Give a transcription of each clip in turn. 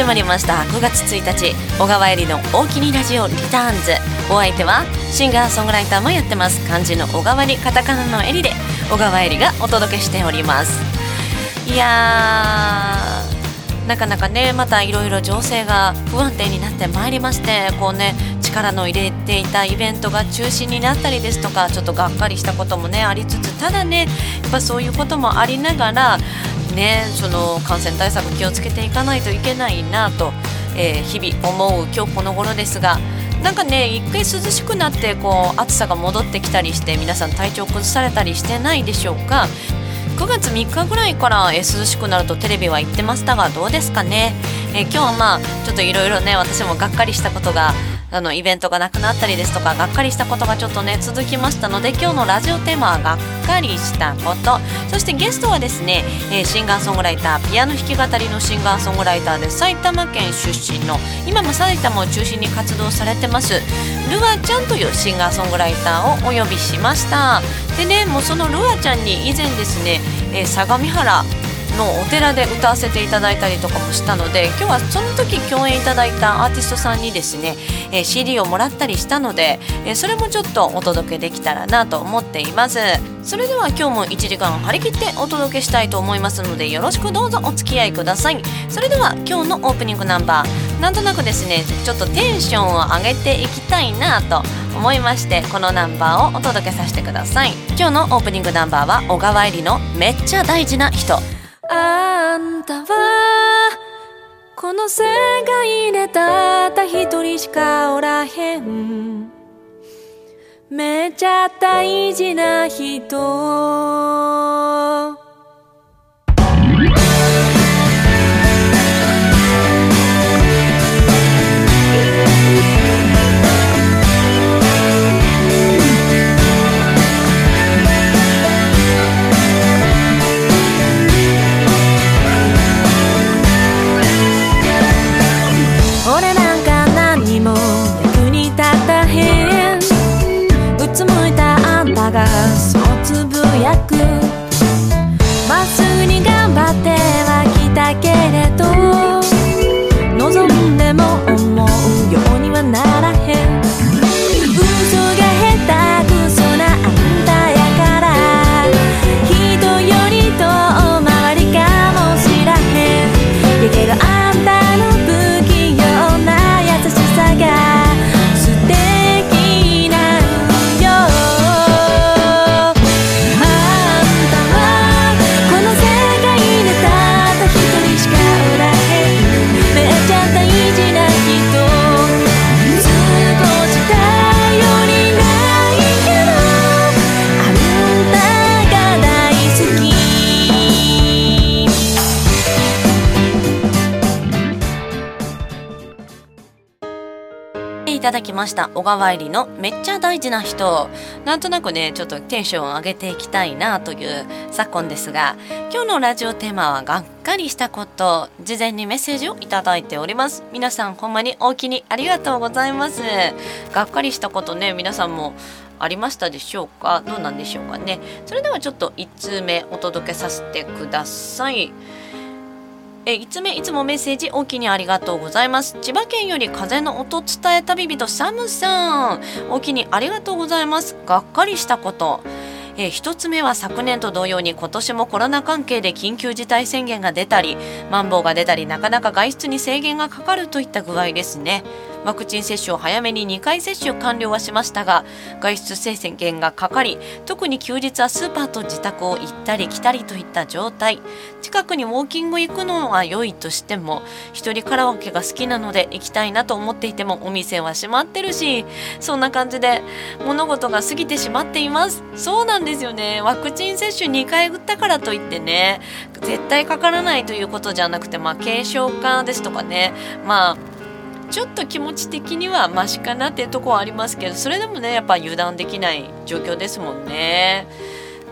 始まりました。9月1日小川えりの大きにラジオリターンズ。お相手はシンガーソングライターもやってます。漢字の小川にカタカナのえりで小川えりがお届けしております。いやなかなかねまたいろいろ情勢が不安定になってまいりましてこうね力の入れていたイベントが中止になったりですとかちょっとがっかりしたこともねありつつただねやっぱそういうこともありながらねその感染対策気をつけていかないといけないなと、えー、日々思う今日この頃ですがなんかね一回涼しくなってこう暑さが戻ってきたりして皆さん体調崩されたりしてないでしょうか？9月3日ぐらいから、え涼しくなるとテレビは言ってましたがどうですかね、えー、今日はまあちょっといろいろね私もがっかりしたことがあのイベントがなくなったりですとかがっかりしたことがちょっとね続きましたので今日のラジオテーマはがっかりしたこと。そしてゲストはですね、えー、シンガーソングライターピアノ弾き語りのシンガーソングライターで埼玉県出身の今も埼玉を中心に活動されてますルアちゃんというシンガーソングライターをお呼びしました。でねもうそのルアちゃんに以前ですね、えー、相模原のお寺で歌わせていただいたりとかもしたので今日はその時共演いただいたアーティストさんにですね、えー、CD をもらったりしたので、えー、それもちょっとお届けできたらなと思っています。それでは今日も1時間張り切ってお届けしたいと思いますのでよろしくどうぞお付き合いください。それでは今日のオープニングナンバーなんとなくですねちょっとテンションを上げていきたいなと思いましてこのナンバーをお届けさせてください。今日のオープニングナンバーは小川えりのめっちゃ大事な人。あんたはこの世界でたった一人しかおらへん。めちゃ大事な人。ました。小川入りのめっちゃ大事な人。なんとなくねちょっとテンションを上げていきたいなという昨今ですが今日のラジオテーマはがっかりしたこと。事前にメッセージをいただいております。皆さんほんまに大きにありがとうございます。がっかりしたことね皆さんもありましたでしょうか？どうなんでしょうかね。それではちょっと1通目お届けさせてください。え5つ目いつもメッセージおきにありがとうございます。千葉県より風の音伝え旅人サムさん。おきにありがとうございます。がっかりしたこと。え1つ目は昨年と同様に今年もコロナ関係で緊急事態宣言が出たりマンボウが出たりなかなか外出に制限がかかるといった具合ですね。ワクチン接種を早めに2回接種完了はしましたが外出制限がかかり特に休日はスーパーと自宅を行ったり来たりといった状態。近くにウォーキング行くのは良いとしても一人カラオケが好きなので行きたいなと思っていてもお店は閉まってるしそんな感じで物事が過ぎてしまっています。そうなんですよね。ワクチン接種2回打ったからといってね絶対かからないということじゃなくてまあ軽症化ですとかね。まあちょっと気持ち的にはマシかなっていうとこはありますけどそれでもねやっぱ油断できない状況ですもんね。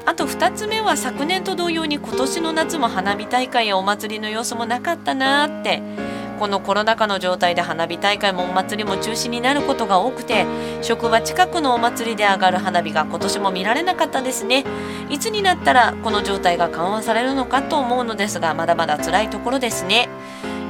あと2つ目は昨年と同様に今年の夏も花火大会やお祭りの様子もなかったなってこのコロナ禍の状態で花火大会もお祭りも中止になることが多くて職場近くのお祭りで上がる花火が今年も見られなかったですねいつになったらこの状態が緩和されるのかと思うのですがまだまだ辛いところですね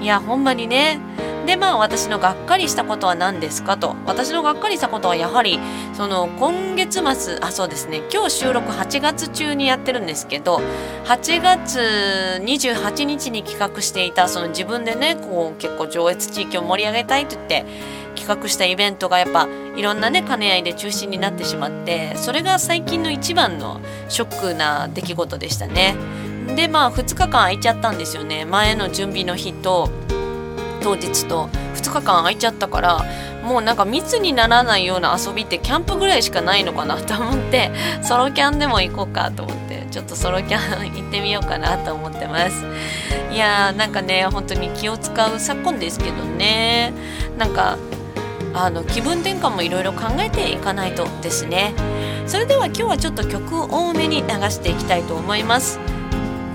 いやほんまにね。でまあ私のがっかりしたことは何ですかと。私のがっかりしたことはやはりその今月末あそうですね。今日収録8月中にやってるんですけど8月28日に企画していたその自分でねこう結構上越地域を盛り上げたいと言って企画したイベントがやっぱいろんなね兼ね合いで中止になってしまってそれが最近の一番のショックな出来事でしたね。でまあ2日間空いちゃったんですよね。前の準備の日と当日と。2日間空いちゃったからもうなんか密にならないような遊びってキャンプぐらいしかないのかなと思って ソロキャンでも行こうかと思ってちょっとソロキャン行ってみようかなと思ってます。いやーなんかね本当に気を使う昨今ですけどね。なんかあの気分転換もいろいろ考えていかないとですね。それでは今日はちょっと曲多めに流していきたいと思います。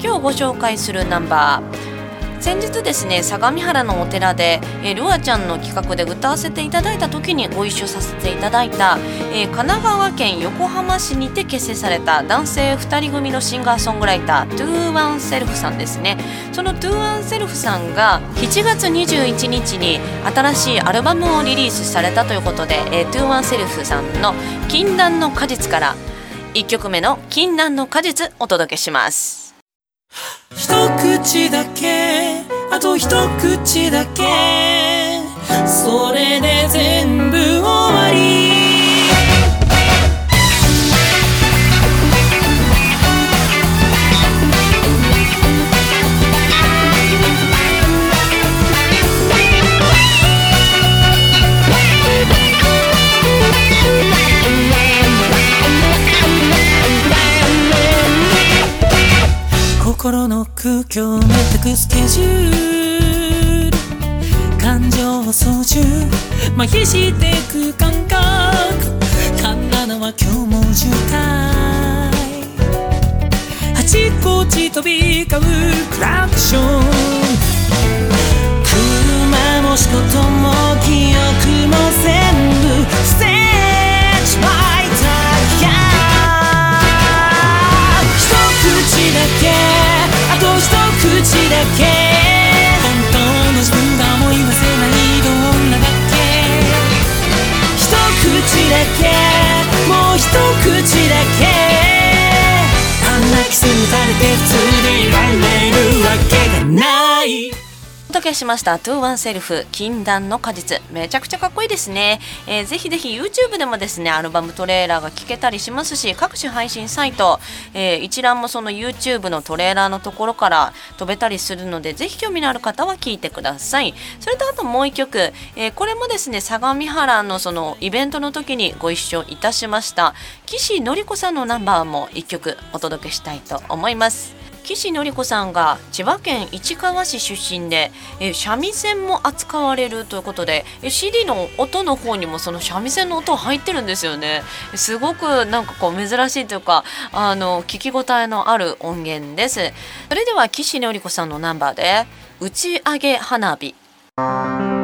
今日ご紹介するナンバー先日ですね相模原のお寺で、えー、ルアちゃんの企画で歌わせていただいた時にご一緒させていただいた、え、神奈川県横浜市にて結成された男性2人組のシンガーソングライタートゥーワンセルフさんですねそのトゥーワンセルフさんが7月21日に新しいアルバムをリリースされたということで、えー、トゥーワンセルフさんの「禁断の果実」から1曲目の「禁断の果実」お届けします。一口だけあと一口だけ。それで全部終わり。心の空虚を全くスケジュール感情を操縦麻痺してく感覚噛んだのは今日も渋滞あちこち飛び交うクラクション。車も仕事も記憶も全だけ。本当の自分が思い出せないどんなだけ。一口だけ。もう一口だけ。あんなキスにされて普通でいられるわけがない。届けしました「トゥーワンセルフ禁断の果実」めちゃくちゃかっこいいですね、えー、ぜひぜひ YouTube でもですねアルバムトレーラーが聴けたりしますし各種配信サイト、えー、一覧もその YouTube のトレーラーのところから飛べたりするのでぜひ興味のある方は聴いてください。それとあともう一曲、えー、これもですね相模原のそのイベントの時にご一緒いたしました岸典子さんのナンバーも1曲お届けしたいと思います。岸典子さんが千葉県市川市出身で、え三味線も扱われるということでえ CD の音の方にもその三味線の音入ってるんですよね。すごくなんかこう珍しいというかあの聞き応えのある音源です。それでは岸典子さんのナンバーで打ち上げ花火。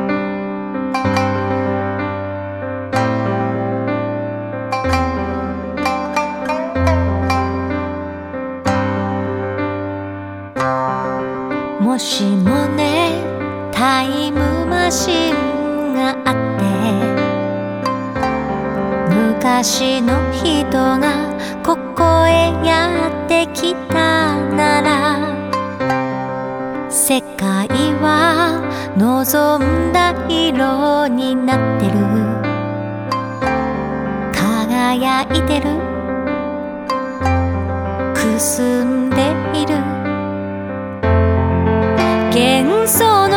しもねタイムマシンがあって昔の人がここへやってきたなら世界は望んだ色になってる。輝いてる。くすんで corazón.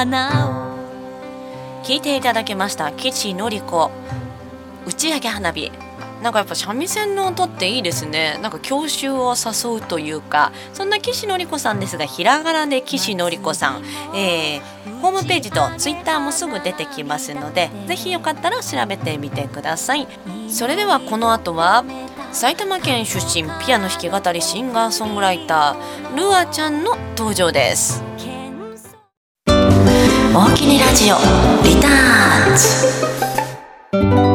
花。を聞いていただきました。岸典子。打ち上げ花火。なんかやっぱ三味線の音っていいですね。なんか郷愁を誘うというか。そんな岸典子さんですがひらがなで岸典子さん、えー、ホームページとツイッターもすぐ出てきますのでぜひよかったら調べてみてください。それではこの後は埼玉県出身ピアノ弾き語りシンガーソングライタールアちゃんの登場です。大きにラジオリターンズ。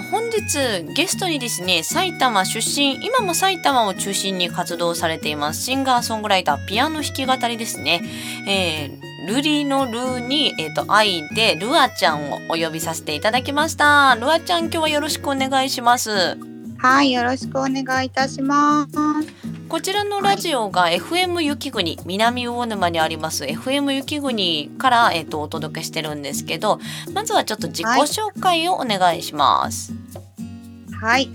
本日ゲストにですね、埼玉出身、今も埼玉を中心に活動されています、シンガーソングライター、ピアノ弾き語りですね。えー、ルリのルに、えっ、と、愛で、ルアちゃんをお呼びさせていただきました。ルアちゃん、今日はよろしくお願いします。はい、よろしくお願いいたします。こちらのラジオが FM 雪国、南魚沼にあります FM 雪国から、えっ、と、お届けしてるんですけど、まずはちょっと自己紹介をお願いします。はい。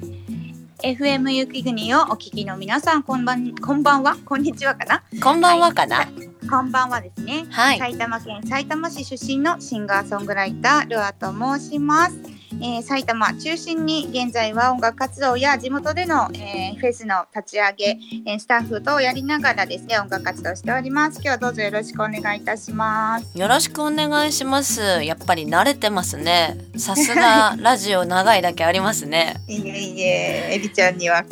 FM 雪国をお聞きの皆さん、こんばん、こんばんは、こんにちはかな？こんばんはかな？こんばんはですね。はい。埼玉県埼玉市出身のシンガーソングライタールアと申します。えー埼玉中心に現在は音楽活動や地元での、えーフェスの立ち上げ、えースタッフとやりながらですね音楽活動しております。今日はどうぞよろしくお願いいたします。よろしくお願いします。やっぱり慣れてますね。さすがラジオ長いだけありますね。い いえいいえ、エビちゃんには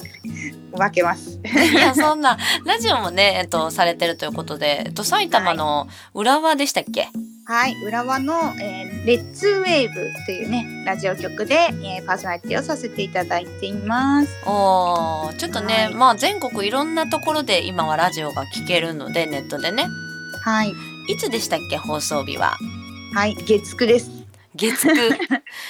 負けます。いや、そんな、ラジオもね、えっと、されてるということで、えっと、埼玉の浦和でしたっけ、はい、浦和の、えーレッツウェーブというねラジオ局で、えーパーソナリティをさせていただいています。おーちょっとね、はいまあ全国いろんなところで今はラジオが聞けるので、ネットでね。はい、いつでしたっけ？放送日は。はい、月9です。月 9。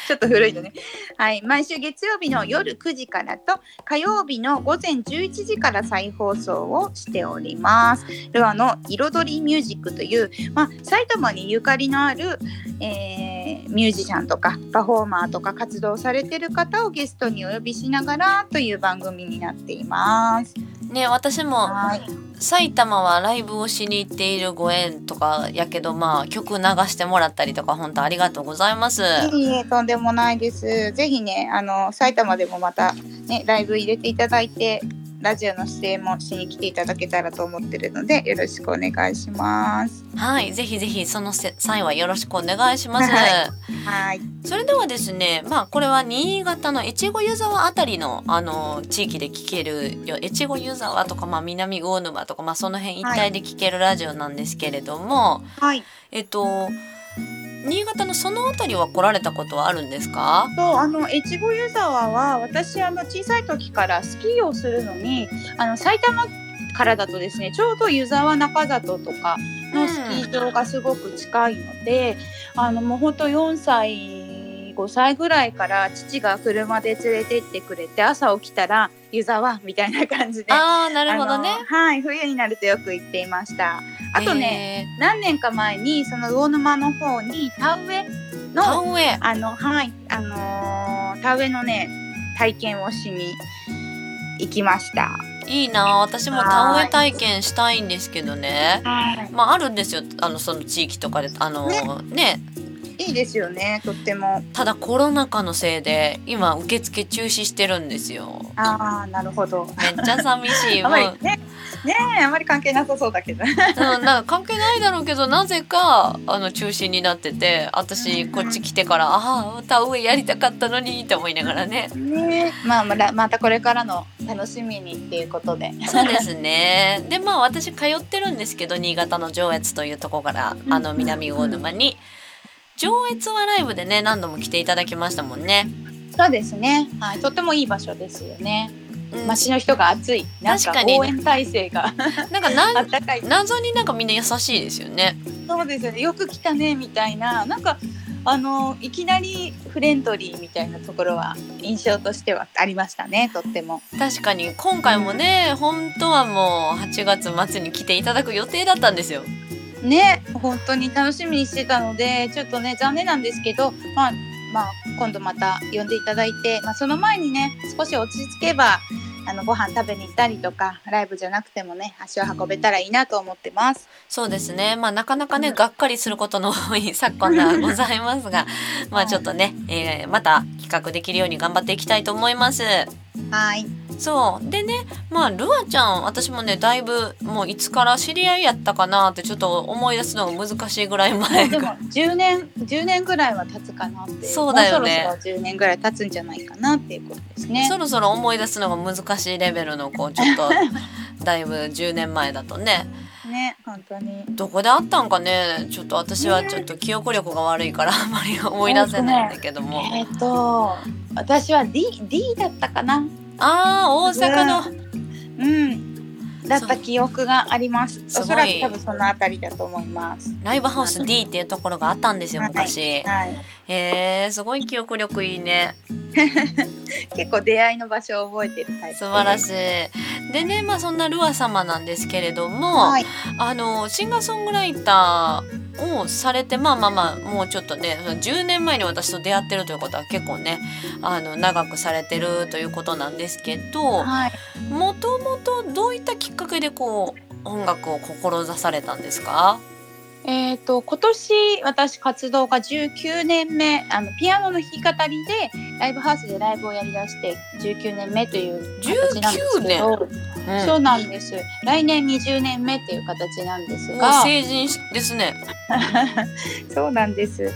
ちょっと古いのね。はい、毎週月曜日の夜9時からと火曜日の午前11時から再放送をしております。ルアの彩りミュージックという、まあ、埼玉にゆかりのある、えーミュージシャンとかパフォーマーとか活動されてる方をゲストにお呼びしながらという番組になっています。ね、私もはい。埼玉はライブをしに行っているご縁とかやけど、まあ曲流してもらったりとか、本当ありがとうございます。いいえ、とんでもないです。ぜひね、あの埼玉でもまたね、ライブ入れていただいて、ラジオの出演もしに来ていただけたらと思ってるので、よろしくお願いします。はい、ぜひぜひそのせ際はよろしくお願いします。はいはい。それではですね、まあこれは新潟の越後湯沢あたりのあの地域で聞けるよ越後湯沢とかまあ南魚沼とかまあその辺一帯で聞けるラジオなんですけれども、はい。えっと新潟のその辺りは来られたことはあるんですか？そう、あの越後湯沢は、私あの小さい時からスキーをするのに、あの埼玉からだとですね、ちょうど湯沢中里とかのスキー場がすごく近いので、あのもう本当4歳。5歳ぐらいから父が車で連れてってくれて朝起きたら湯沢みたいな感じで。ああなるほどあね。のはい冬になるとよく行っていました。あとね、何年か前にその魚沼の方に田植えの植え。あのはいあのー田植えのね体験をしに行きました。いいな。私も田植え体験したいんですけどね。はい。まああるんですよ。あのその地域とかであのねいいですよねとっても。ただコロナ禍のせいで今受付中止してるんですよ。ああなるほど。めっちゃ寂しい。あまりねねえあまり関係なさそうだけど。うん、なんか関係ないだろうけどなぜかあの中止になってて私こっち来てからああ田植えやりたかったのにって思いながらね。ねまあまだまたこれからの楽しみにっていうことで。そうですね。でまあ私通ってるんですけど新潟の上越というところからあの南魚沼に上越はライブでね何度も来ていただきましたもんね。そうですね。はい。とってもいい場所ですよね。うん。街の人が熱い。なんか確かに応援体制が なんかな あったかい。謎になんかみんな優しいですよね。そうですよね。よく来たねみたいな。なんかあのいきなりフレンドリーみたいなところは印象としてはありましたねとっても。確かに。今回もね、本当はもう8月末に来ていただく予定だったんですよ。ね本当に楽しみにしてたのでちょっとね残念なんですけどまあまあ今度また呼んでいただいて、まあ、その前にね少し落ち着けばあのご飯食べに行ったりとかライブじゃなくてもね足を運べたらいいなと思ってます。そうですね。まあなかなかね、うんがっかりすることの多い昨今ではございますが、まあちょっとね、えーまた企画できるように頑張っていきたいと思います。はい。そう。でね、まあルアちゃん、私もね、だいぶもういつから知り合いやったかなってちょっと思い出すのが難しいぐらい前でも10年10年ぐらいは経つかなってそうだよね。そろそろ10年ぐらい経つんじゃないかなっていうことですね。そろそろ思い出すのが難しいレベルのこうちょっと だいぶ10年前だとねね本当に。どこであったんかね？ちょっと私はちょっと記憶力が悪いからあんまり思い出せないんだけども、えっ、と私は D, D だったかな。ああ大阪の。うんだった記憶があります。おそらく多分そのあたりだと思います。ライブハウス D っていうところがあったんですよ昔、はい。へえすごい記憶力いいね。結構出会いの場所を覚えてるタイプ。素晴らしい。でねまあそんなルア様なんですけれども、はい。あのシンガーソングライターをされてまあまあまあもうちょっとねその10年前に私と出会ってるということは結構ねあの長くされてるということなんですけどはい。もともとどういったきっかけでこう音楽を志されたんですか？えっ、と今年私活動が19年目あのピアノの弾き語りでライブハウスでライブをやりだして19年目という形なんですけど、うんそうなんです来年20年目っていう形なんですが成人ですね。そうなんです。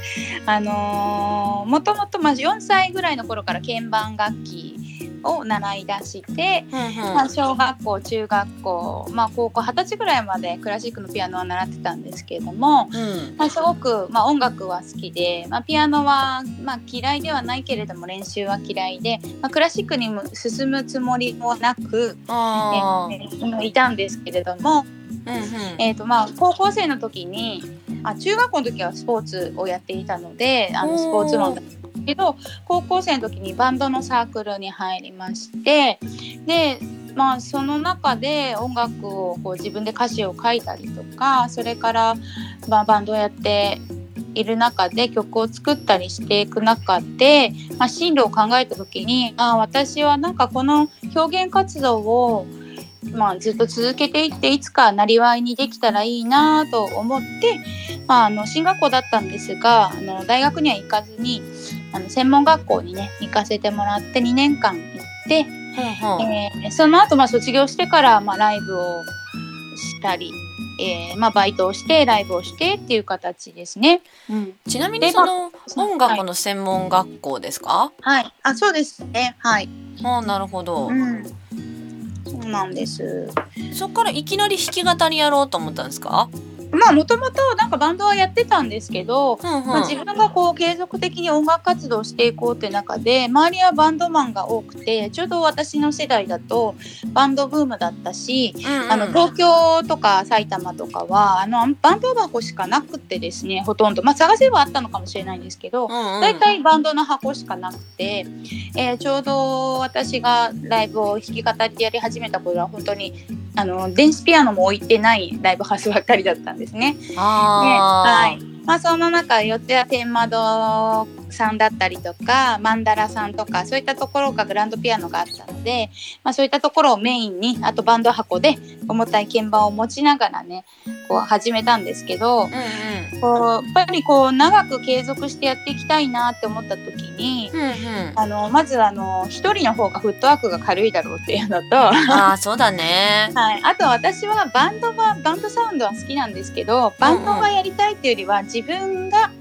あのーもともとまあ4歳ぐらいの頃から鍵盤楽器を習い出して、まあ、小学校中学校、まあ、高校二十歳ぐらいまでクラシックのピアノは習ってたんですけれども、うん。まあ、すごく、まあ、音楽は好きで、まあ、ピアノは、まあ、嫌いではないけれども練習は嫌いで、まあ、クラシックにも進むつもりもなく、えーいたんですけれども、うんうん。えーとまあ、高校生の時にあ中学校の時はスポーツをやっていたのであのスポーツマンだったけど高校生の時にバンドのサークルに入りましてで、まあ、その中で音楽をこう自分で歌詞を書いたりとかそれから、まあ、バンドをやっている中で曲を作ったりしていく中で、まあ、進路を考えた時にあ私はなんかこの表現活動をまあ、ずっと続けていっていつかなりわいにできたらいいなと思って、まあ、あの進学校だったんですがあの大学には行かずにあの専門学校にね行かせてもらって2年間行って、えーその後まあ卒業してからまあライブをしたり、えーまあ、バイトをしてライブをしてっていう形ですね。うん、ちなみにでそのまあ音楽の専門学校ですか、はい、あそうですね。はい、ああなるほど、うん、そうなんです。そっからいきなり弾き語りやろうと思ったんですか、まあもともとなんかバンドはやってたんですけど、うんうん。まあ、自分がこう継続的に音楽活動をしていこうって中で周りはバンドマンが多くてちょうど私の世代だとバンドブームだったし、うんうん。あの東京とか埼玉とかはあのバンド箱しかなくてですねほとんど、まあ、探せばあったのかもしれないんですけど、うんうん。大体バンドの箱しかなくて、えーちょうど私がライブを弾き語りでやり始めた頃は本当にあの電子ピアノも置いてないライブハウスばっかりだったんですね。あーはいまあ、その中四谷天窓さんだったりとかマンダラさんとかそういったところがグランドピアノがあったので、まあ、そういったところをメインにあとバンド箱で重たい鍵盤を持ちながらねこう始めたんですけどうんうん。こうやっぱりこう長く継続してやっていきたいなって思った時にうんうん。あのまずあの一人の方がフットワークが軽いだろうっていうのと。ああそうだね。はい、あと私はバンドはバンドサウンドは好きなんですけどバンドがやりたいっていうよりは自分が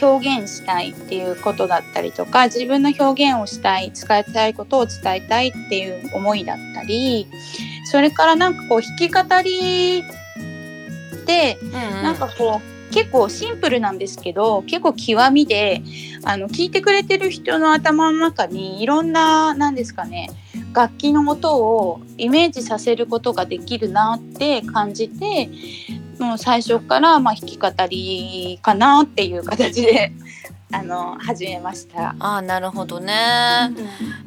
表現したいっていうことだったりとか自分の表現をしたい伝えたいことを伝えたいっていう思いだったりそれからなんかこう弾き語りでうんうん。なんかこう結構シンプルなんですけど結構極みであの聞いてくれてる人の頭の中にいろんな何ですかね楽器の音をイメージさせることができるなって感じてもう最初からま弾き語りかなっていう形であの始めました。ああなるほどね、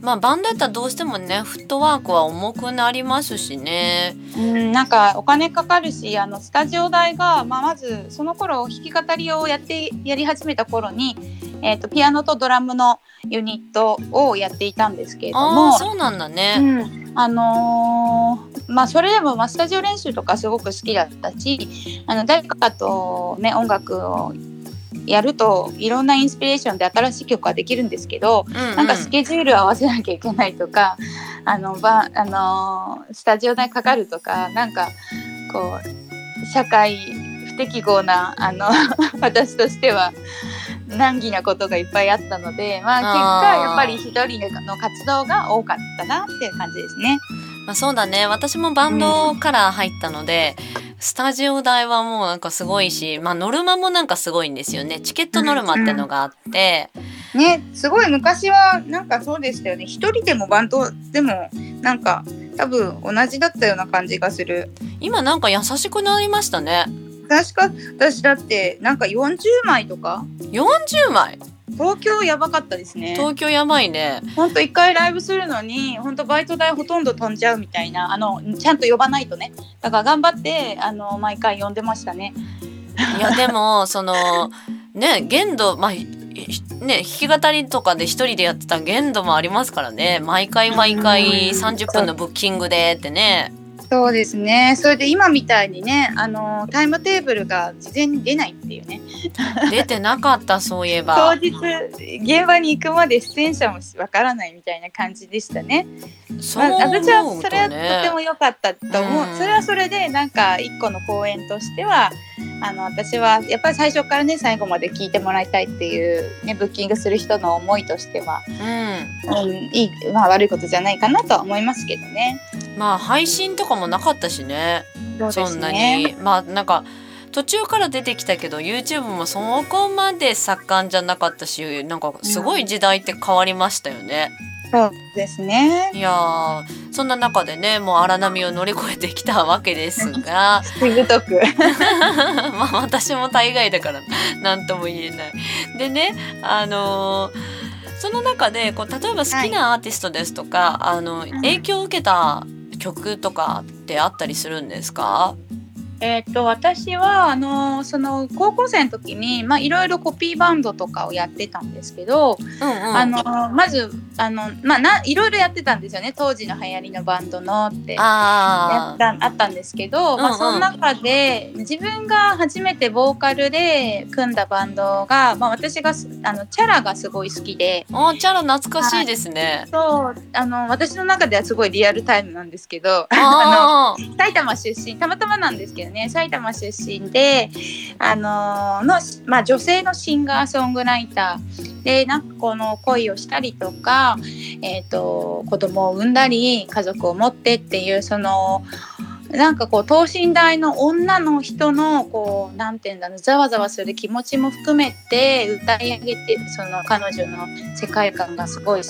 まあバンドやったらどうしてもねフットワークは重くなりますしね。うん、なんかお金かかるしあのスタジオ代が、まあ、まずその頃弾き語りをやってやり始めた頃に、えー、とピアノとドラムのユニットをやっていたんですけれどあも。あ。そうなんだね、うん、あのーまあそれでも、まあ、スタジオ練習とかすごく好きだったしあの誰かとね音楽をやるといろんなインスピレーションで新しい曲ができるんですけど、うんうんなんかスケジュール合わせなきゃいけないとか あのばあのースタジオ代かかるとかなんかこう社会不適合なあの 私としては難儀なことがいっぱいあったので、まあ、結果やっぱり一人の活動が多かったなっていう感じですね。まあ、そうだね。私もバンドから入ったので、スタジオ代はもうなんかすごいし、まあ、ノルマもなんかすごいんですよね。チケットノルマってのがあって、ねすごい昔はなんかそうでしたよね。一人でもバンドでもなんか多分同じだったような感じがする。今なんか優しくなりましたね。確か私だってなんか40枚とか。40枚？東京やばかったですね。東京やばいね。ほんと一回ライブするのにほんとバイト代ほとんど飛んじゃうみたいなあのちゃんと呼ばないとね。だから頑張ってあの毎回呼んでましたね。いやでも そのね限度まあね弾き語りとかで一人でやってた限度もありますからね。毎回毎回うん。30分のブッキングでってねそうですね。それで今みたいにねあのタイムテーブルが事前に出ないっていうね。出てなかったそういえ当ば日現場に行くまで出演者もわからないみたいな感じでしたね。私はそれはとてねも良かったと思う、うん。それはそれでなんか一個の公演としてはあの私はやっぱり最初からね最後まで聞いてもらいたいっていう、ね、ブッキングする人の思いとしては、うん。うんいいまあ、悪いことじゃないかなとは思いますけどね。まあ配信とかもなかったしねそうそんなにまあなんか途中から出てきたけど YouTube もそこまで盛んじゃなかったしなんかすごい時代って変わりましたよね。そうですね。いやーそんな中でねもう荒波を乗り越えてきたわけですが。まあ私も大概だから何とも言えない。でねあのーその中でこう例えば好きなアーティストですとか、あの影響を受けた曲とかってあったりするんですか？えっと私はあのその高校生の時にまあいろいろコピーバンドとかをやってたんですけど、うんうん。あのまずあのまあないろいろやってたんですよね当時の流行りのバンドのって。やあったあったんですけど、まあ、うん。うんその中で自分が初めてボーカルで組んだバンドが、まあ、私がすあのチャラがすごい好きで。チャラ懐かしいですね。そうあの私の中ではすごいリアルタイムなんですけどあー。埼玉出身たまたまなんですけどね。埼玉出身であのの、まあ、女性のシンガーソングライターでなんかこの恋をしたりとか、えー、と子供を産んだり家族を持ってっていうそのなんかこう等身大の女の人のこうなんていうんだろうざわざわする気持ちも含めて歌い上げてその彼女の世界観がすごい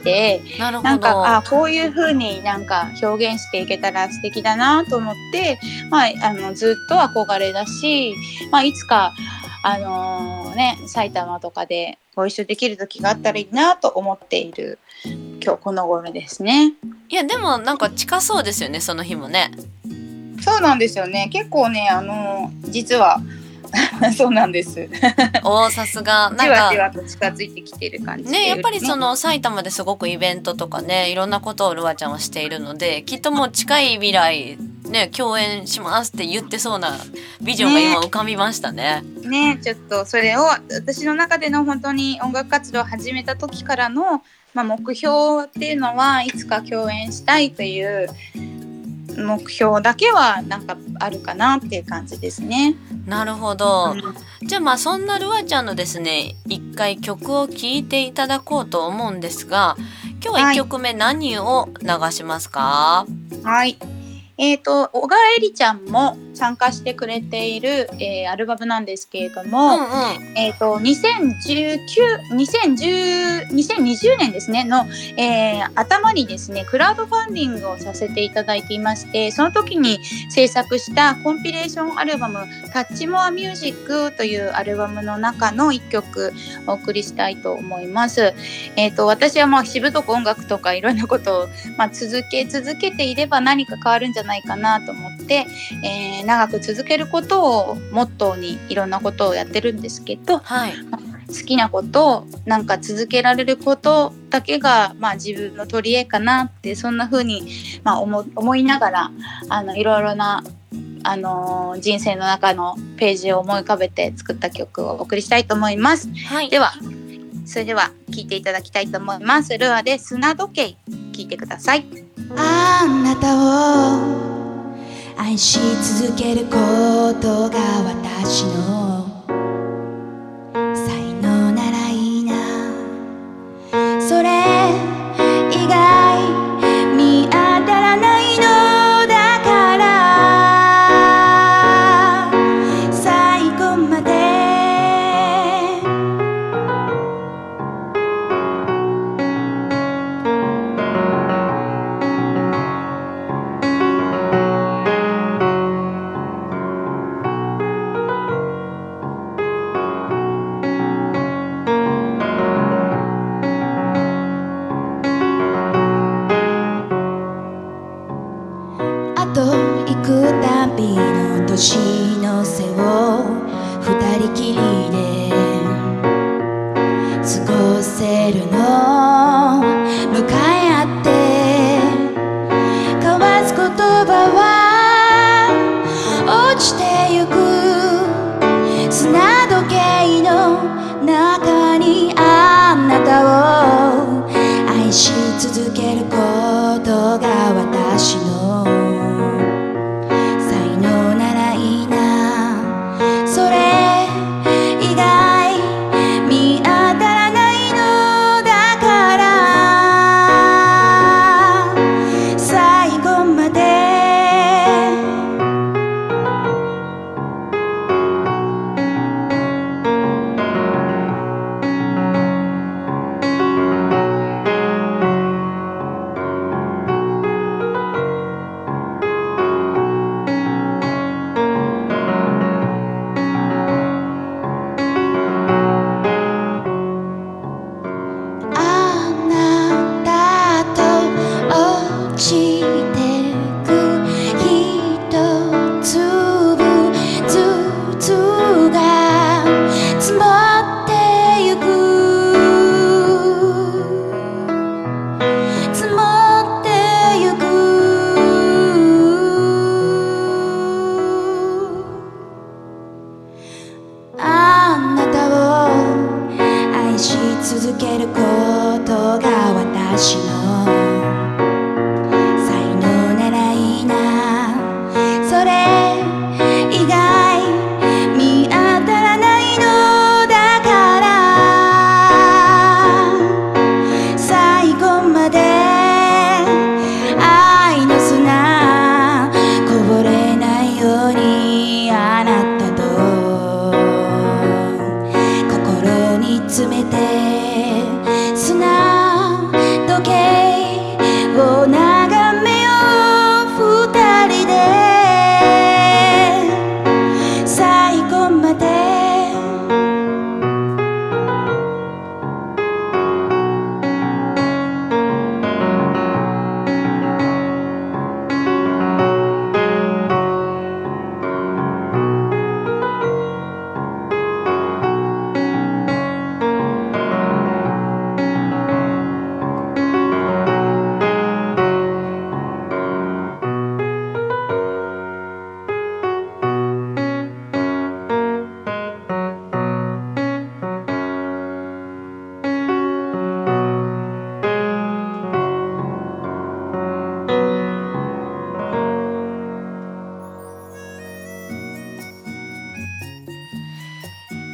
で。なんかあこういう風になんか表現していけたら素敵だなと思って、まあ、あのずっと憧れだし、まあ、いつか、あのね、埼玉とかでご一緒できる時があったらいいなと思っている今日この頃ですね。いやでもなんか近そうですよねその日もね。そうなんですよね結構ね、あの実は そうなんです。おーさすがなん じわじかわと近づいてきてる感じでねやっぱりその埼玉ですごくイベントとかねいろんなことをルアちゃんはしているのできっともう近い未来ね共演しますって言ってそうなビジョンが今浮かびましたね。ねちょっとそれを私の中での本当に音楽活動を始めた時からの、まあ、目標っていうのはいつか共演したいという目標だけはなんかあるかなっていう感じですね。なるほど。うんじゃあまあそんなルアちゃんのですね一回曲を聴いていただこうと思うんですが今日は1曲目何を流しますか、はい。えっ、と小川えりちゃんもち参加してくれている、えーアルバムなんですけれどうも、んうんえっ、と2019 2010 2020年ですねの、えー頭にですねクラウドファンディングをさせていただいていましてその時に制作したコンピレーションアルバム「タッチモアミュージックというアルバムの中の1曲お送りしたいと思います。えー、と私はまあしぶとく音楽とかいろんなことを、まあ、続け続けていれば何か変わるんじゃないかなと思って、えー長く続けることをモットーにいろんなことをやってるんですけどはい好きなことをなんか続けられることだけが、まあ、自分の取り柄かなってそんな風に、まあ、思思いながらあのいろいろな、あのー人生の中のページを思い浮かべて作った曲をお送りしたいと思います。はいではそれでは聴いていただきたいと思います。ルアで砂時計聴いてください。あなたを愛し続けることが私の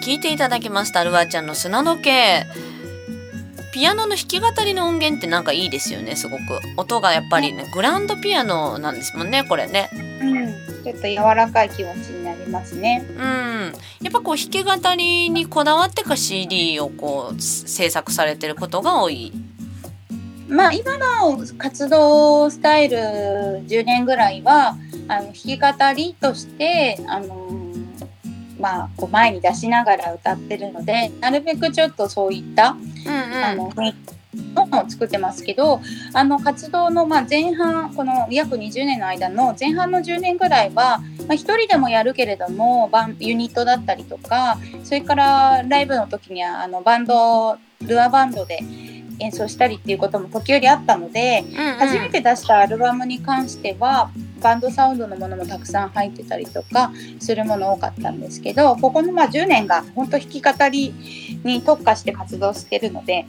聞いていただきましたルアーちゃんの砂時計ピアノの弾き語りの音源ってなんかいいですよねすごく音がやっぱりねグランドピアノなんですもんねこれねうん、ちょっと柔らかい気持ちになりますね。うん、やっぱこう弾き語りにこだわってか CD をこう制作されてることが多い。まあ今の活動スタイル10年ぐらいはあの弾き語りとしてあのまあこう前に出しながら歌ってるのでなるべくちょっとそういったうんうん。あの雰囲気を作ってますけどあの活動のまあ前半この約20年の間の前半の10年ぐらいは、まあ、一人でもやるけれどもバンユニットだったりとかそれからライブの時にはあのバンドルアーバンドで演奏したりっていうことも時折あったのでうんうん初めて出したアルバムに関してはバンドサウンドのものもたくさん入ってたりとかするもの多かったんですけどここのまあ10年が本当弾き語りに特化して活動してるので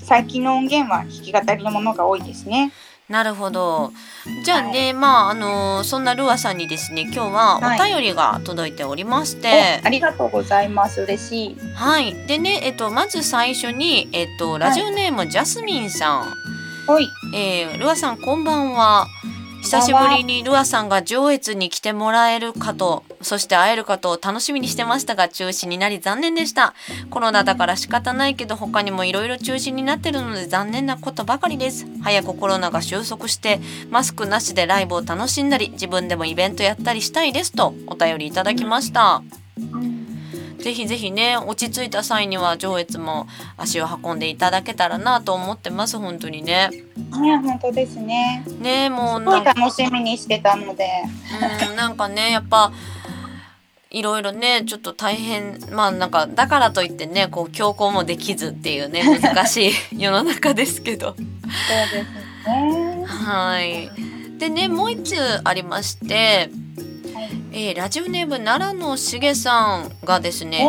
最近の音源は弾き語りのものが多いですね。なるほど。じゃあね、まああのそんなルアさんにですね、今日はお便りが届いておりまして、おありがとうございます嬉しい。はい。でね、えっとまず最初にえっとラジオネーム、ジャスミンさん、ほいえー、ルアさんこんばんは。久しぶりにルアさんが上越に来てもらえるかと、そして会えるかと楽しみにしてましたが中止になり残念でした。コロナだから仕方ないけど他にもいろいろ中止になってるので残念なことばかりです。早くコロナが収束してマスクなしでライブを楽しんだり自分でもイベントやったりしたいですとお便りいただきました。ぜひぜひね落ち着いた際には上越も足を運んでいただけたらなと思ってます本当にね。ね本当ですね。ねもうすごない楽しみにしてたので。うんなんかねやっぱいろいろねちょっと大変まあなんかだからといってねこう強行もできずっていうね難しい 世の中ですけどそうですね。はいでねもう一通ありまして、はいえーラジオネーム奈良のしげさんがですね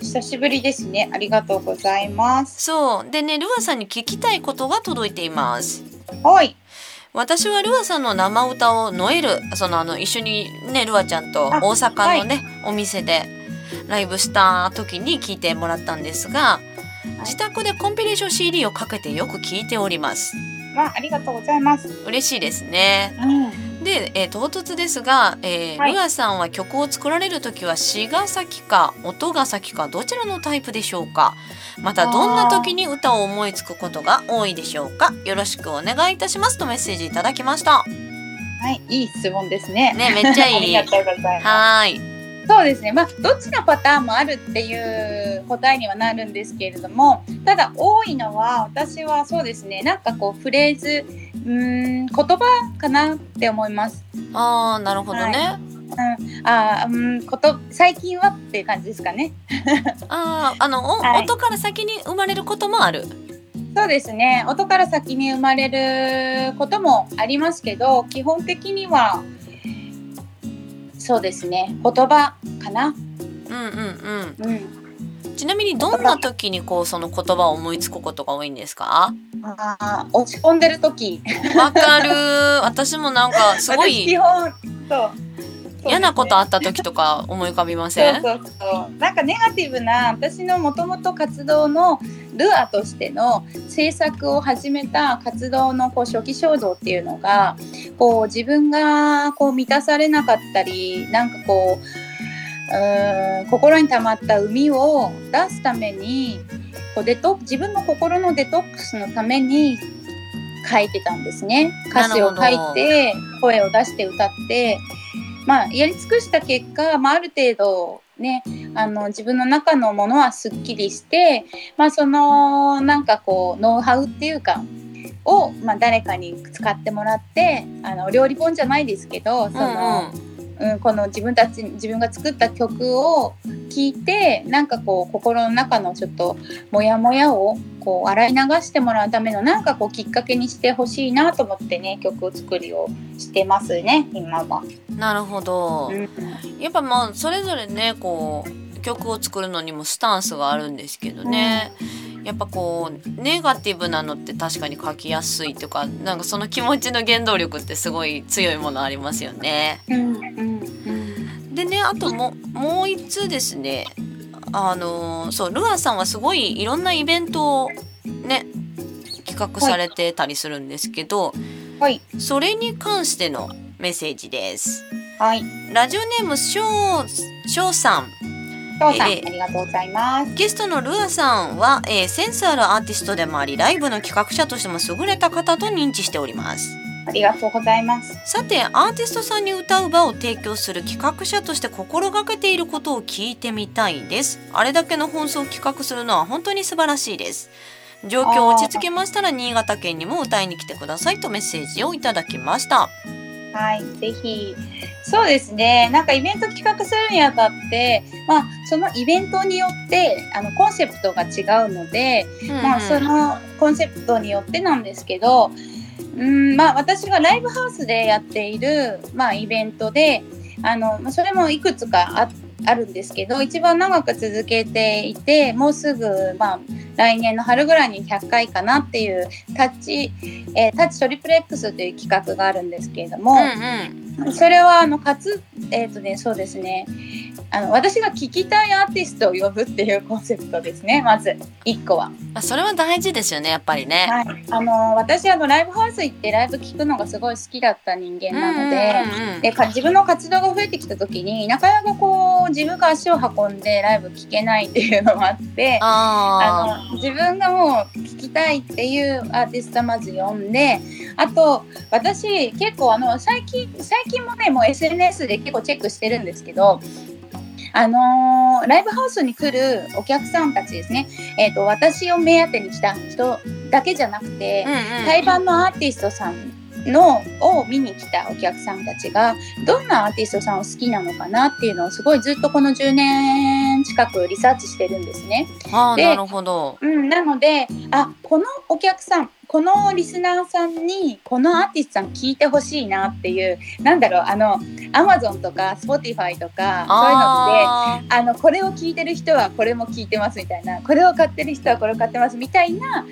久しぶりですね。ありがとうございます。そうでねルアさんに聞きたいことが届いていますはい。私はルアさんの生歌をノエルそのあの一緒にねルアちゃんとあ大阪のね、お店でライブした時に聞いてもらったんですが自宅でコンピレーション CD をかけてよく聞いておりますまあありがとうございます。嬉しいですねうん。で、えー唐突ですが、えーはい。ルアさんは曲を作られる時は詩が先か音が先かどちらのタイプでしょうか？またどんな時に歌を思いつくことが多いでしょうか？よろしくお願いいたしますとメッセージいただきました。はい、いい質問ですね。ねめっちゃいい。ありがとうございまはーい。す。そうですね。まあどっちのパターンもあるっていう答えにはなるんですけれども、ただ多いのは私はそうですね。なんかこうフレーズ、うーん言葉かなって思います。あーなるほどね、うん、あーうんこと最近はっていう感じですかね。あーあの、おはい音から先に生まれることもあるそうですね。音から先に生まれることもありますけど、基本的にはそうですね。言葉かな。うんうんうん。うんちなみにどんな時にこうその言葉を思いつくことが多いんですか？あー落ち込んでる時。わかる私もなんか すごい本そう。嫌なことあっった時とか思い浮かびまそせうん？そうそうなんかネガティブな私のもともと活動のルアーとしての制作を始めた活動のこう初期衝動っていうのがこう自分がこう満たされなかったりなんかこうう心に溜まった海を出すためにこうデト自分の心のデトックスのために書いてたんですね。歌詞を書いて声を出して歌ってまあやり尽くした結果、まあ、ある程度ね。あの自分の中のものはすっきりしてまあそのなんかこうノウハウっていうかを、まあ、誰かに使ってもらってあの料理本じゃないですけどその、うんこの自分たち自分が作った曲を聴いてなんかこう心の中のちょっとモヤモヤをこう洗い流してもらうためのなんかこうきっかけにしてほしいなと思ってね曲を作りをしてますね今は。うんなるほどうんやっぱまあそれぞれねこう曲を作るのにもスタンスがあるんですけどね、やっぱこうネガティブなのって確かに書きやすいとかなんかその気持ちの原動力ってすごい強いものありますよね。でねあとももう一つですねあのーそうルアーさんはすごいいろんなイベントをね企画されてたりするんですけど、はいそれに関してのメッセージです。はい。ラジオネームしょうしょうさん父さん、ええありがとうございます。ゲストのルアさんは、えーセンスあるアーティストでもありライブの企画者としても優れた方と認知しております。ありがとうございます。さてアーティストさんに歌う場を提供する企画者として心がけていることを聞いてみたいです。あれだけの本数を企画するのは本当に素晴らしいです。状況落ち着きましたら新潟県にも歌いに来てくださいとメッセージをいただきましたはい、ぜひ。そうですね。なんかイベント企画するにあたって、まあそのイベントによってあのコンセプトが違うので、まあそのコンセプトによってなんですけど、うんまあ私がライブハウスでやっているまあイベントで、あのまあそれもいくつかああるんですけど、一番長く続けていて、もうすぐまあ来年の春ぐらいに100回かなっていうタッチ、えータッチトリプル X という企画があるんですけれども、うんうん。それはあのかつえっ、とねそうですねあの私が聴きたいアーティストを呼ぶっていうコンセプトですねまず1個は。あそれは大事ですよねやっぱりね、はい、あの私あのライブハウス行ってライブ聴くのがすごい好きだった人間なので。でか自分の活動が増えてきた時になかなかこう自分が足を運んでライブ聴けないっていうのもあってああの自分がもう聞きたいっていうアーティストをまず呼んであと私結構あの最近最近もねもう SNS で結構チェックしてるんですけどあのーライブハウスに来るお客さんたちですね、えー、と私を目当てに来た人だけじゃなくて、うんうん。対バンのアーティストさんのを見に来たお客さんたちがどんなアーティストさんを好きなのかなっていうのをすごいずっとこの10年近くリサーチしてるんですね。であーなるほどうん、なのであこのお客さんこのリスナーさんにこのアーティストさん聞いてほしいなっていうなんだろうあのアマゾンとか Spotify とかそういうのってああのこれを聞いてる人はこれも聞いてますみたいなこれを買ってる人はこれを買ってますみたいな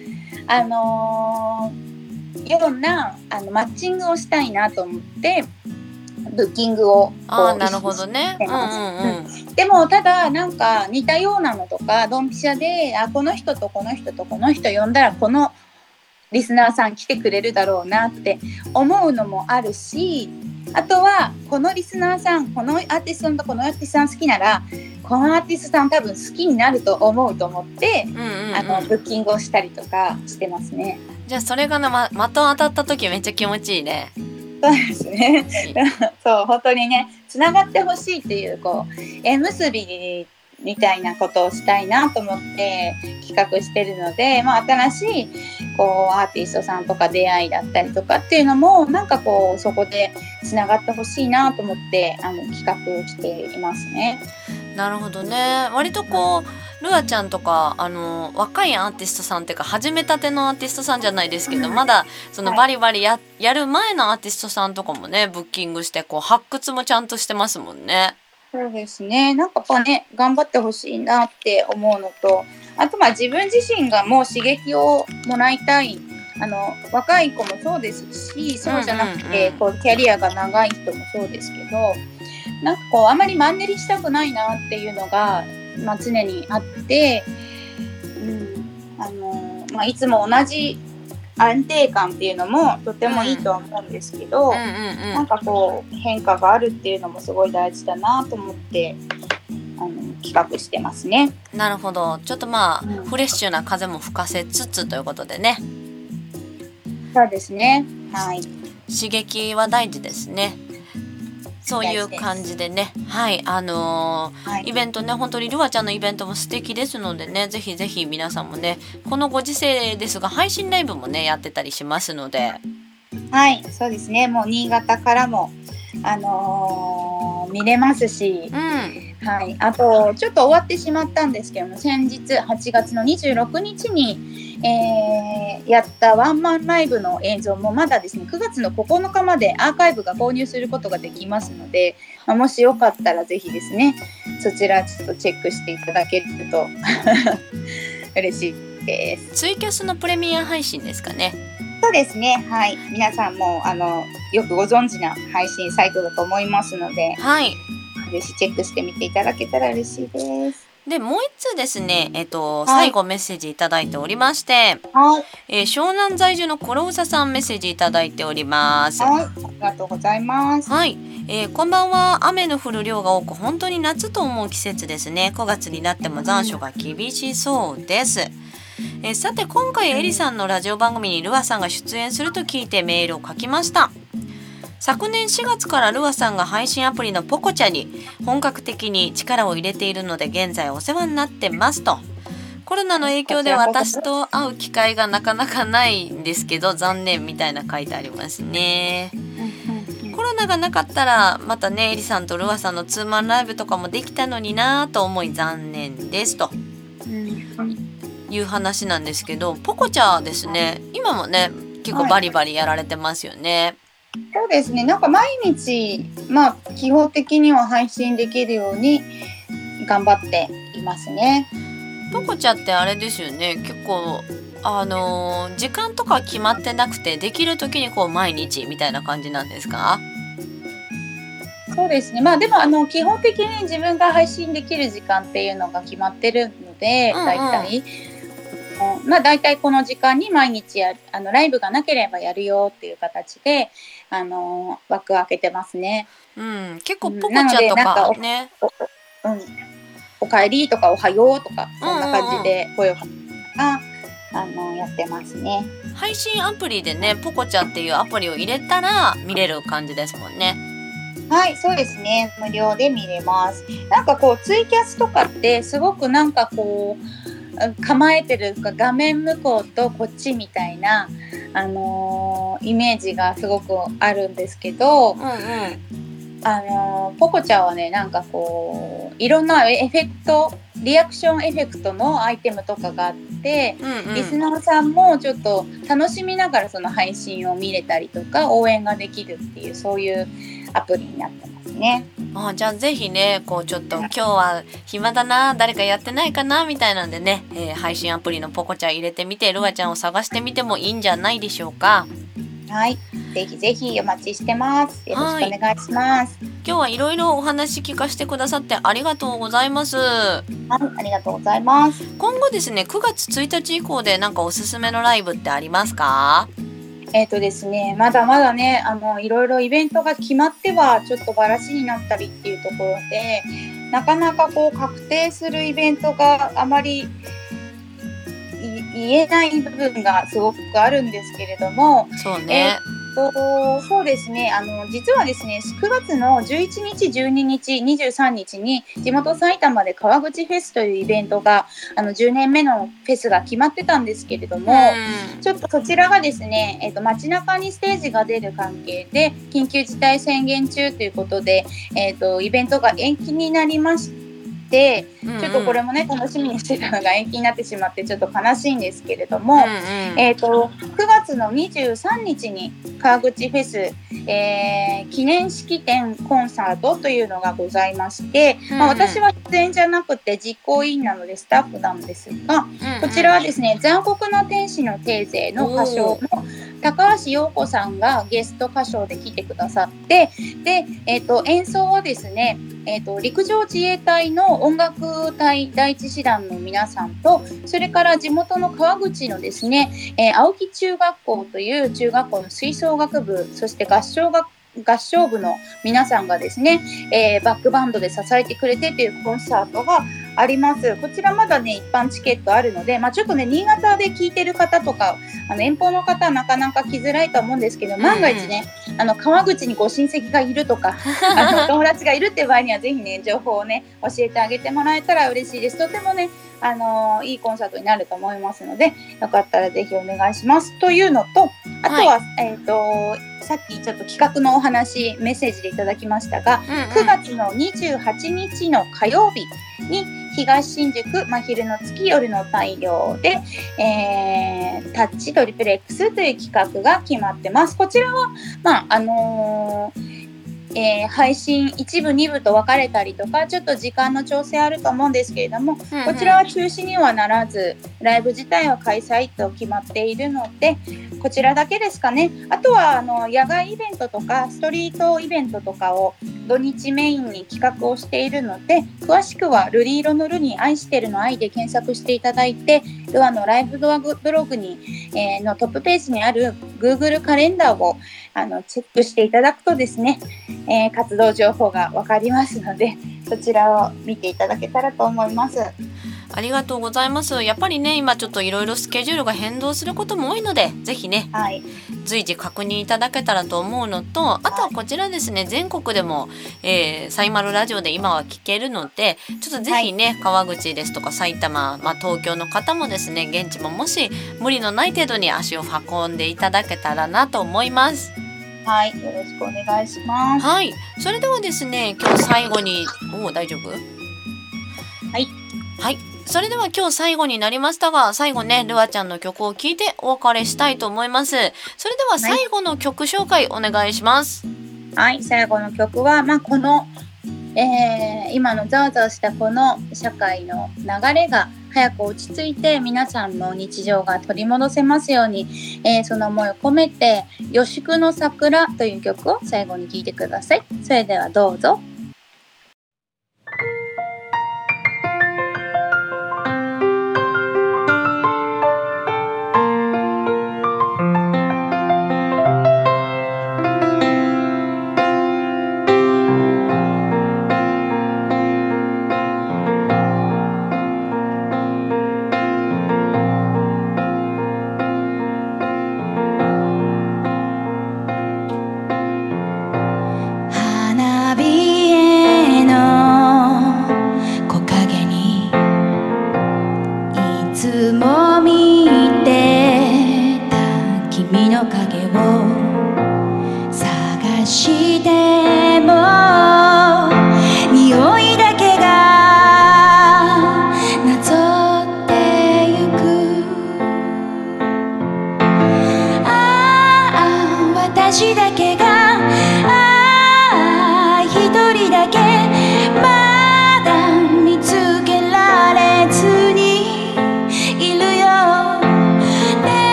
あのーようなあのマッチングをしたいなと思ってブッキングをあーなるほどね。うんでもただなんか似たようなのとかドンピシャであこの人とこの人とこの人呼んだらこのリスナーさん来てくれるだろうなって思うのもあるしあとはこのリスナーさんこのアーティストとこのアーティストさん好きならこのアーティストさん多分好きになると思うと思って、うんうんうん。あのブッキングをしたりとかしてますね。じゃあそれがなま的当たった時めっちゃ気持ちいいねそうですね。そう本当にねつながってほしいっていうこう縁結びみたいなことをしたいなと思って企画してるので、まあ、新しいこうアーティストさんとか出会いだったりとかっていうのもなんかこうそこでつながってほしいなと思ってあの企画をしていますね。なるほどね割とこうルアちゃんとかあの若いアーティストさんっていうか始めたてのアーティストさんじゃないですけど、うんまだそのはいバリバリや,、やる前のアーティストさんとかもねブッキングしてこう発掘もちゃんとしてますもんね。そうですね。なんかやっぱね、頑張ってほしいなって思うのと、あとまあ自分自身がもう刺激をもらいたい。あの若い子もそうですし、そうじゃなくて、こうキャリアが長い人もそうですけど、なんかこうあまりマンネリしたくないなっていうのがまあ常にあって、うん、あのまあいつも同じ安定感っていうのもとてもいいとは思うんですけど。うんうんなんかこう変化があるっていうのもすごい大事だなと思ってあの企画してますね。うん、なるほどちょっとまあ、うんフレッシュな風も吹かせつつということでねそうですね。はい。刺激は大事ですね。そういう感じでねはいあのーはい。イベントね本当にルアちゃんのイベントも素敵ですのでねぜひぜひ皆さんもねこのご時世ですが配信ライブもねやってたりしますのではい、そうですね。もう新潟からもあのー見れますしう、んはい。あとちょっと終わってしまったんですけども、先日8月の26日に、えーやったワンマンライブの映像もまだですね9月の9日までアーカイブが購入することができますので、まあもしよかったらぜひですねそちらちょっとチェックしていただけると 嬉しいです。ツイキャスのプレミア配信ですかねそうですね。はい。皆さんもあのよくご存知な配信サイトだと思いますので、はいぜひチェックしてみていただけたら嬉しいです。でもう一つですねえっと、い最後メッセージいただいておりまして、はい。えー湘南在住のコロウサさんメッセージいただいておりますはい。ありがとうございます。はい、えーこんばんは雨の降る量が多く本当に夏と思う季節ですね9月になっても残暑が厳しそうです、えーさて今回エリさんのラジオ番組にルアさんが出演すると聞いてメールを書きました昨年4月からルアさんが配信アプリのポコチャに本格的に力を入れているので現在お世話になってますと。コロナの影響で私と会う機会がなかなかないんですけど残念みたいな書いてありますね。コロナがなかったらまたねエリさんとルアさんのツーマンライブとかもできたのになと思い残念ですと。いう話なんですけどポコチャですね。今もね結構バリバリやられてますよね、そうですね。なんか毎日、まあ、基本的には配信できるように頑張っていますね。ポコチャってあれですよね結構あのー時間とか決まってなくてできる時にこう毎日みたいな感じなんですか？そうですね。まあでもあの基本的に自分が配信できる時間っていうのが決まってるので、うんうん大体、うんまあ大体この時間に毎日やるあのライブがなければやるよっていう形であの枠を開けてますね。うん結構うんポコチャとなのでなんかかねうん。おかえりとかおはようとかそんな感じで声をかけがあのやってますね。配信アプリでねポコチャっていうアプリを入れたら見れる感じですもんねはい、そうですね。無料で見れます。なんかこうツイキャスとかってすごくなんかこう構えてるか画面向こうとこっちみたいなあのーイメージがすごくあるんですけど、うんうんあのーポコチャはねなんかこういろんなエフェクトリアクションエフェクトのアイテムとかがあって。うんリスナーさんもちょっと楽しみながらその配信を見れたりとか応援ができるっていうそういうアプリになってますね。あじゃあぜひねこうちょっと今日は暇だな誰かやってないかなみたいなんでね、えー配信アプリのポコチャ入れてみてルアちゃんを探してみてもいいんじゃないでしょうかはい、ぜひぜひお待ちしてます。よろしくお願いします。今日はいろいろお話聞かせてくださってありがとうございますはい、ありがとうございます。今後ですね9月1日以降でなんかおすすめのライブってありますか？えっ、とですね、まだまだね、あのいろいろイベントが決まってはちょっとバラシになったりっていうところで、なかなかこう確定するイベントがあまりい言えない部分がすごくあるんですけれども、そうね、とそうですね。あの実はですね9月の11日12日23日に地元埼玉で川口フェスというイベントがあの10年目のフェスが決まってたんですけれども、うん。ちょっとそちらがですね、えっと街中にステージが出る関係で緊急事態宣言中ということで、えっとイベントが延期になりましてちょっとこれもね楽しみにしてたのが延期になってしまってちょっと悲しいんですけれども。うんうん。えー、と9月の23日に川口フェス、えー記念式典コンサートというのがございまして、まあ、うん。うん私は出演じゃなくて実行委員なのでスタッフなんですがうんうんこちらはですね「残酷の天使のテーゼ」の歌唱の高橋洋子さんがゲスト歌唱で来てくださってで、えー、と演奏はですねえー、と陸上自衛隊の音楽隊第一師団の皆さんとそれから地元の川口のですね、えー青木中学校という中学校の吹奏楽部そして合唱楽合唱部の皆さんがですね、えーバックバンドで支えてくれてというコンサートがあります。こちらまだね、一般チケットあるので、まあ、ちょっとね、新潟で聞いてる方とか、あの遠方の方はなかなか来づらいと思うんですけど、ん万が一ね、あの川口にご親戚がいるとか、あの友達がいるっていう場合には、ぜひね、情報をね、教えてあげてもらえたら嬉しいです。とてもね、あのいいコンサートになると思いますので、よかったらぜひお願いします。というのと、あとは、えっ、と、さっきちょっと企画のお話、メッセージでいただきましたが、うんうん9月の28日の火曜日に東新宿真昼の月夜の太陽で、えータッチトリプレックスという企画が決まってます。こちらは、まあ、あのーえー配信一部二部と分かれたりとかちょっと時間の調整あると思うんですけれども、うんうん。こちらは中止にはならずライブ自体は開催と決まっているのでこちらだけですかね。あとはあの野外イベントとかストリートイベントとかを土日メインに企画をしているので詳しくは「瑠璃色のルに愛してるの愛」で検索していただいてルアのライブドアブログに、えーのトップページにある Google カレンダーをあのチェックしていただくとですね、えー活動情報が分かりますのでそちらを見ていただけたらと思います。ありがとうございます。やっぱりね今ちょっといろいろスケジュールが変動することも多いのでぜひねはい、随時確認いただけたらと思うのとあとはこちらですね全国でも、えー、サイマルラジオで今は聞けるのでちょっとぜひね、川口ですとか埼玉、まあ、東京の方もですね現地ももし無理のない程度に足を運んでいただけたらなと思います。はい、よろしくお願いします。はい。それではですね今日最後におお大丈夫？はい。はいそれでは今日最後になりましたが最後ねルアちゃんの曲を聴いてお別れしたいと思いますそれでは最後の曲紹介お願いします、はい、最後の曲は、まあ、この、えー今のざわざわしたこの社会の流れが早く落ち着いて皆さんの日常が取り戻せますように、えーその思いを込めて「予祝の桜」という曲を最後に聴いてください。それではどうぞ。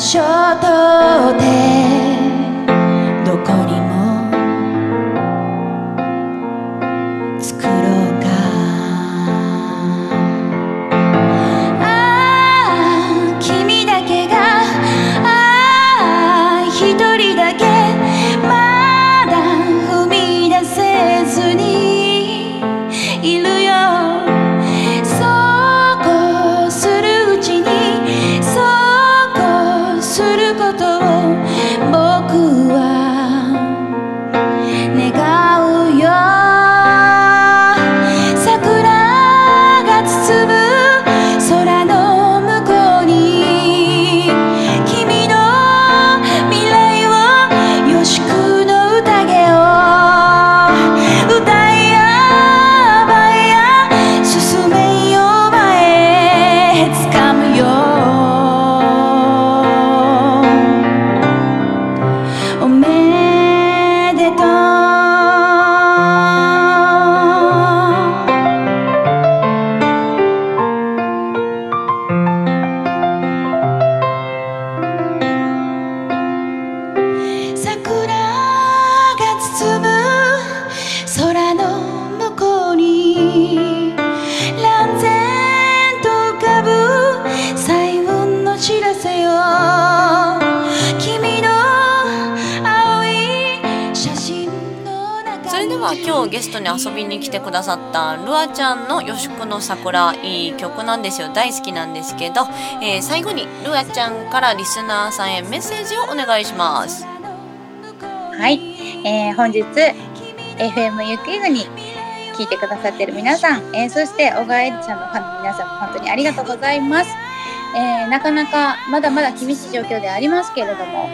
所とっての「桜」いい曲なんですよ。大好きなんですけど、えー、最後にルアちゃんからリスナーさんへメッセージをお願いします。はい、えー、本日 FM ゆくゆに聞いてくださってる皆さん、えー、そして小川えりちゃんのファンの皆さんも本当にありがとうございます、えー、なかなかまだまだ厳しい状況でありますけれども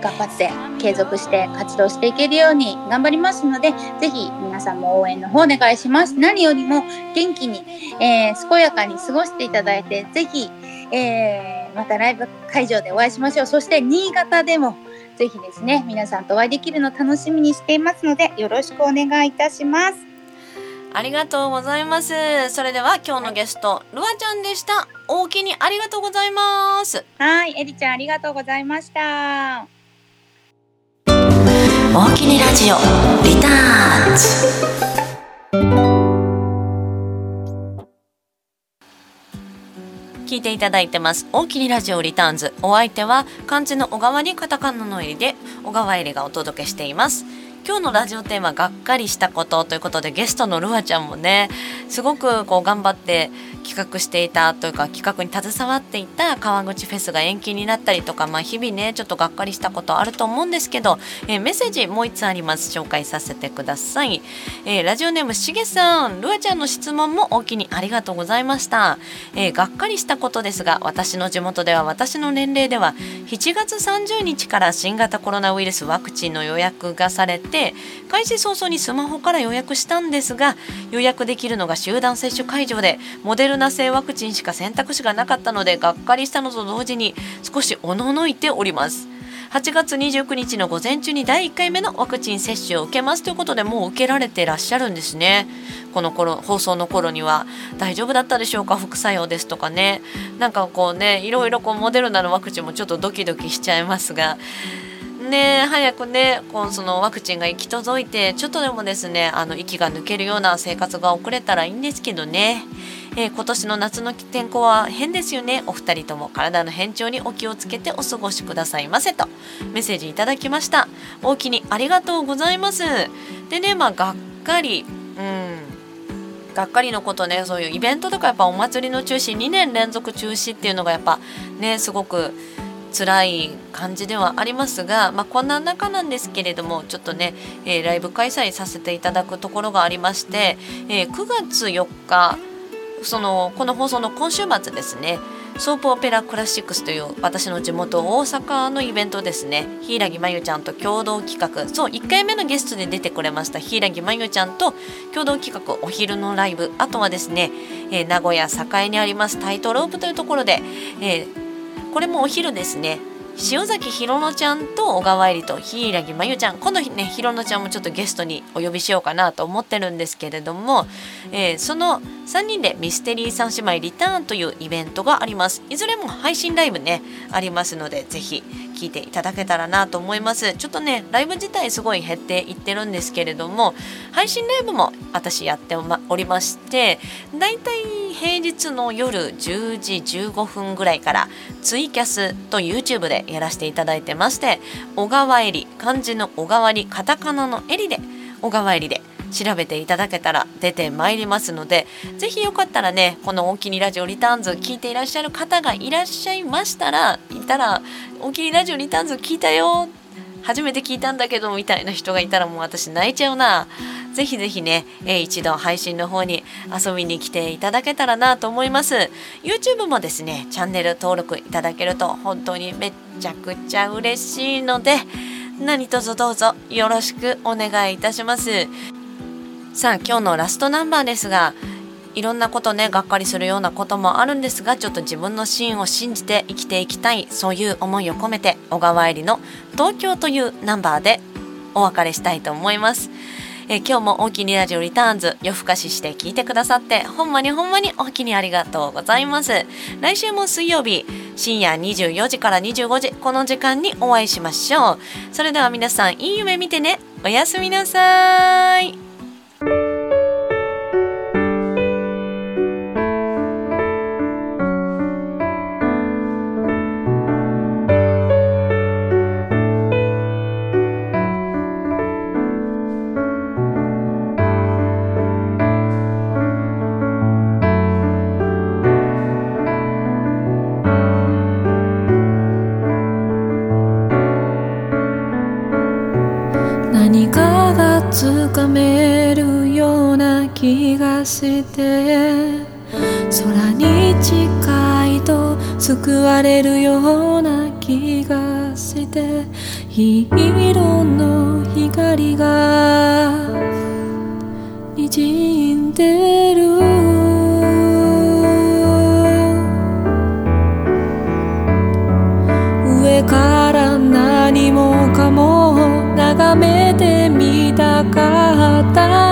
頑張って継続して活動していけるように頑張りますので、ぜひ皆さんも応援の方お願いします。何よりも元気に、えー、健やかに過ごしていただいて、ぜひ、えー、またライブ会場でお会いしましょう。そして新潟でもぜひですね、皆さんとお会いできるの楽しみにしていますので、よろしくお願いいたします。ありがとうございます。それでは今日のゲスト、ルアちゃんでした。大きにありがとうございます。はい、エリちゃんありがとうございました。大きにラジオリターンズ。聞いていただいてます。大きにラジオリターンズ。お相手は漢字の小川にカタカナの入りで小川入りがお届けしています。今日のラジオテーマがっかりしたことということでゲストのルアちゃんもねすごくこう頑張って企画していたというか企画に携わっていた川口フェスが延期になったりとか、まあ、日々ねちょっとがっかりしたことあると思うんですけど、えー、メッセージもう1つあります。紹介させてください、えー、ラジオネームしげさんルアちゃんの質問もおきにありがとうございました、えー、がっかりしたことですが私の地元では私の年齢では7月30日から新型コロナウイルスワクチンの予約がされて開始早々にスマホから予約したんですが予約できるのが集団接種会場でモデルナ製ワクチンしか選択肢がなかったのでがっかりしたのと同時に少しおののいております。8月29日の午前中に第1回目のワクチン接種を受けますということでもう受けられてらっしゃるんですね。この頃放送の頃には大丈夫だったでしょうか？副作用ですとかね。なんかこうねいろいろこうモデルナのワクチンもちょっとドキドキしちゃいますがね早くねこうそのワクチンが行き届いてちょっとでもですねあの息が抜けるような生活が送れたらいいんですけどね。えー、今年の夏の天候は変ですよね。お二人とも体の変調にお気をつけてお過ごしくださいませとメッセージいただきました。大きにありがとうございます。でねまあがっかりうん。がっかりのことねそういうイベントとかやっぱお祭りの中止2年連続中止っていうのがやっぱねすごく辛い感じではありますが、まあ、こんな中なんですけれどもちょっとね、えー、ライブ開催させていただくところがありまして、えー、9月4日そのこの放送の今週末ですねソープオペラクラシックスという私の地元大阪のイベントですね柊真由ちゃんと共同企画そう1回目のゲストで出てくれました柊真由ちゃんと共同企画お昼のライブあとはですね、えー、名古屋栄にありますタイトロープというところで、えーこれもお昼ですね。塩崎ひろのちゃんと小川えりと柊真由ちゃんこの日ねひろのちゃんもちょっとゲストにお呼びしようかなと思ってるんですけれども、えー、その3人でミステリー三姉妹リターンというイベントがあります。いずれも配信ライブねありますのでぜひ聞いていただけたらなと思います。ちょっとねライブ自体すごい減っていってるんですけれども配信ライブも私やっておりましてだいたい平日の夜10時15分ぐらいからツイキャスと YouTube でやらせていただいてまして小川えり漢字の小川にカタカナのえりで小川えりで調べていただけたら出てまいりますのでぜひよかったらねこの「大きにラジオリターンズ」聞いていらっしゃる方がいらっしゃいましたらいたら「大きにラジオリターンズ聞いたよ」初めて聞いたんだけどみたいな人がいたらもう私泣いちゃうな。ぜひぜひね、一度配信の方に遊びに来ていただけたらなと思います。YouTube もですね、チャンネル登録いただけると本当にめちゃくちゃ嬉しいので、何卒どうぞよろしくお願いいたします。さあ今日のラストナンバーですがいろんなことねがっかりするようなこともあるんですがちょっと自分の芯を信じて生きていきたいそういう思いを込めて小川えりの「東京」というナンバーでお別れしたいと思います。え今日も大きにラジオリターンズ夜更かしして聞いてくださってほんまにほんまに大きにありがとうございます。来週も水曜日深夜24時から25時この時間にお会いしましょう。それでは皆さんいい夢見てね。おやすみなさい。して空に近いと救われるような気がして黄色の光が滲んでる。から何もかも眺めてみたかった。